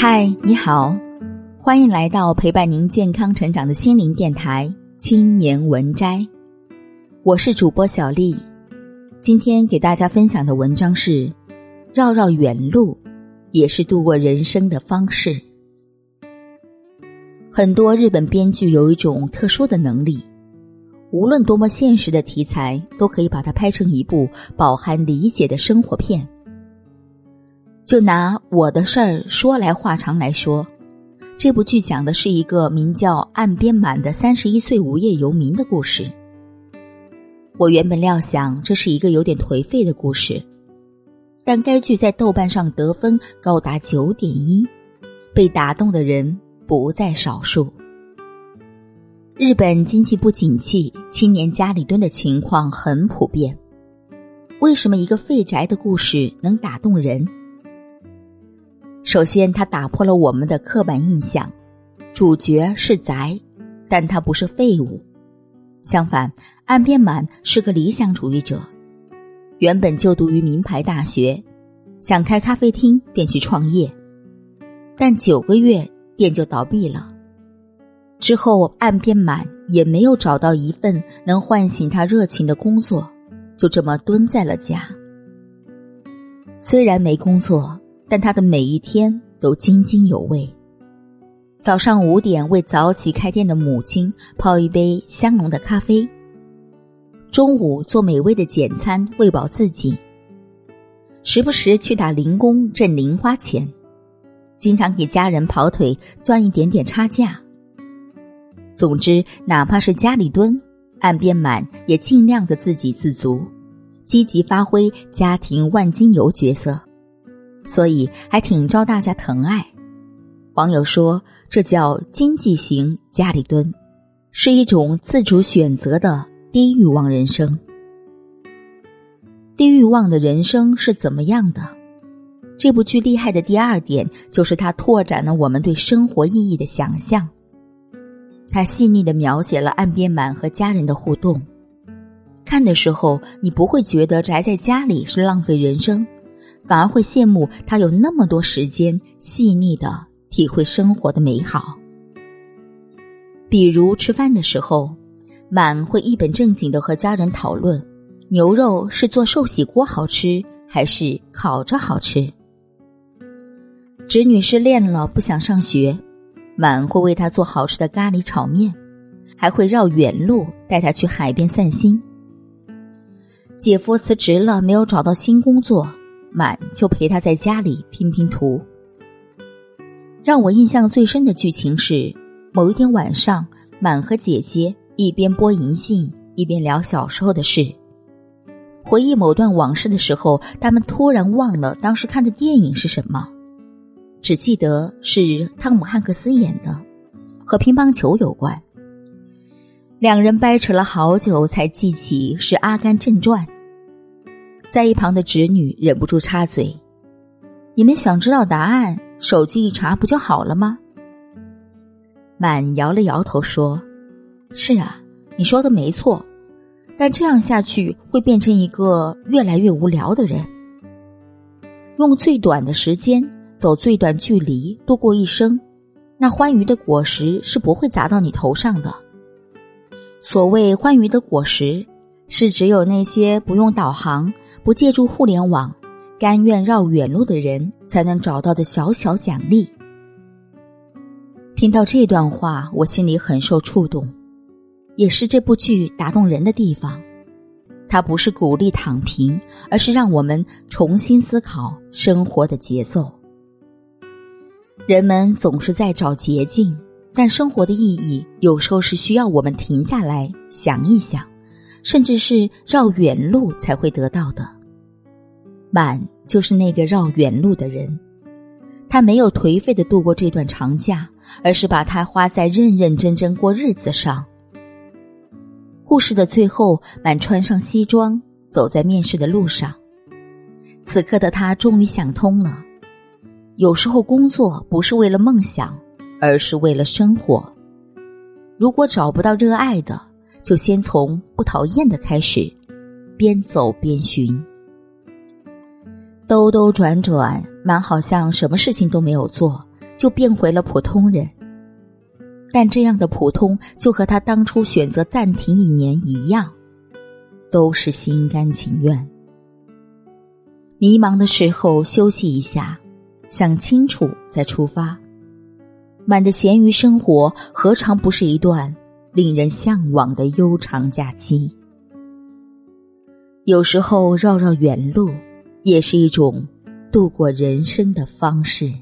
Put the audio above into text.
嗨，你好，欢迎来到陪伴您健康成长的心灵电台《青年文摘》，我是主播小丽。今天给大家分享的文章是：绕绕远路，也是度过人生的方式。很多日本编剧有一种特殊的能力，无论多么现实的题材，都可以把它拍成一部饱含理解的生活片。就拿我的事儿说来话长来说，这部剧讲的是一个名叫岸边满的三十一岁无业游民的故事。我原本料想这是一个有点颓废的故事，但该剧在豆瓣上得分高达九点一，被打动的人不在少数。日本经济不景气，青年家里蹲的情况很普遍。为什么一个废宅的故事能打动人？首先，他打破了我们的刻板印象，主角是宅，但他不是废物。相反，岸边满是个理想主义者，原本就读于名牌大学，想开咖啡厅便去创业，但九个月店就倒闭了。之后，岸边满也没有找到一份能唤醒他热情的工作，就这么蹲在了家。虽然没工作。但他的每一天都津津有味。早上五点为早起开店的母亲泡一杯香浓的咖啡，中午做美味的简餐喂饱自己，时不时去打零工挣零花钱，经常给家人跑腿赚一点点差价。总之，哪怕是家里蹲，岸边满也尽量的自给自足，积极发挥家庭万金油角色。所以还挺招大家疼爱。网友说：“这叫经济型家里蹲，是一种自主选择的低欲望人生。低欲望的人生是怎么样的？这部剧厉害的第二点就是它拓展了我们对生活意义的想象。它细腻的描写了岸边满和家人的互动，看的时候你不会觉得宅在家里是浪费人生。”反而会羡慕他有那么多时间，细腻的体会生活的美好。比如吃饭的时候，满会一本正经的和家人讨论牛肉是做寿喜锅好吃还是烤着好吃。侄女失恋了不想上学，满会为她做好吃的咖喱炒面，还会绕远路带她去海边散心。姐夫辞职了，没有找到新工作。满就陪他在家里拼拼图。让我印象最深的剧情是，某一天晚上，满和姐姐一边播银杏，一边聊小时候的事。回忆某段往事的时候，他们突然忘了当时看的电影是什么，只记得是汤姆汉克斯演的，和乒乓球有关。两人掰扯了好久，才记起是《阿甘正传》。在一旁的侄女忍不住插嘴：“你们想知道答案，手机一查不就好了吗？”满摇了摇头说：“是啊，你说的没错，但这样下去会变成一个越来越无聊的人。用最短的时间走最短距离度过一生，那欢愉的果实是不会砸到你头上的。所谓欢愉的果实，是只有那些不用导航。”不借助互联网，甘愿绕远路的人才能找到的小小奖励。听到这段话，我心里很受触动，也是这部剧打动人的地方。它不是鼓励躺平，而是让我们重新思考生活的节奏。人们总是在找捷径，但生活的意义有时候是需要我们停下来想一想，甚至是绕远路才会得到的。满就是那个绕远路的人，他没有颓废的度过这段长假，而是把它花在认认真真过日子上。故事的最后，满穿上西装，走在面试的路上。此刻的他终于想通了：有时候工作不是为了梦想，而是为了生活。如果找不到热爱的，就先从不讨厌的开始，边走边寻。兜兜转转，满好像什么事情都没有做，就变回了普通人。但这样的普通，就和他当初选择暂停一年一样，都是心甘情愿。迷茫的时候休息一下，想清楚再出发。满的闲余生活，何尝不是一段令人向往的悠长假期？有时候绕绕远路，也是一种度过人生的方式。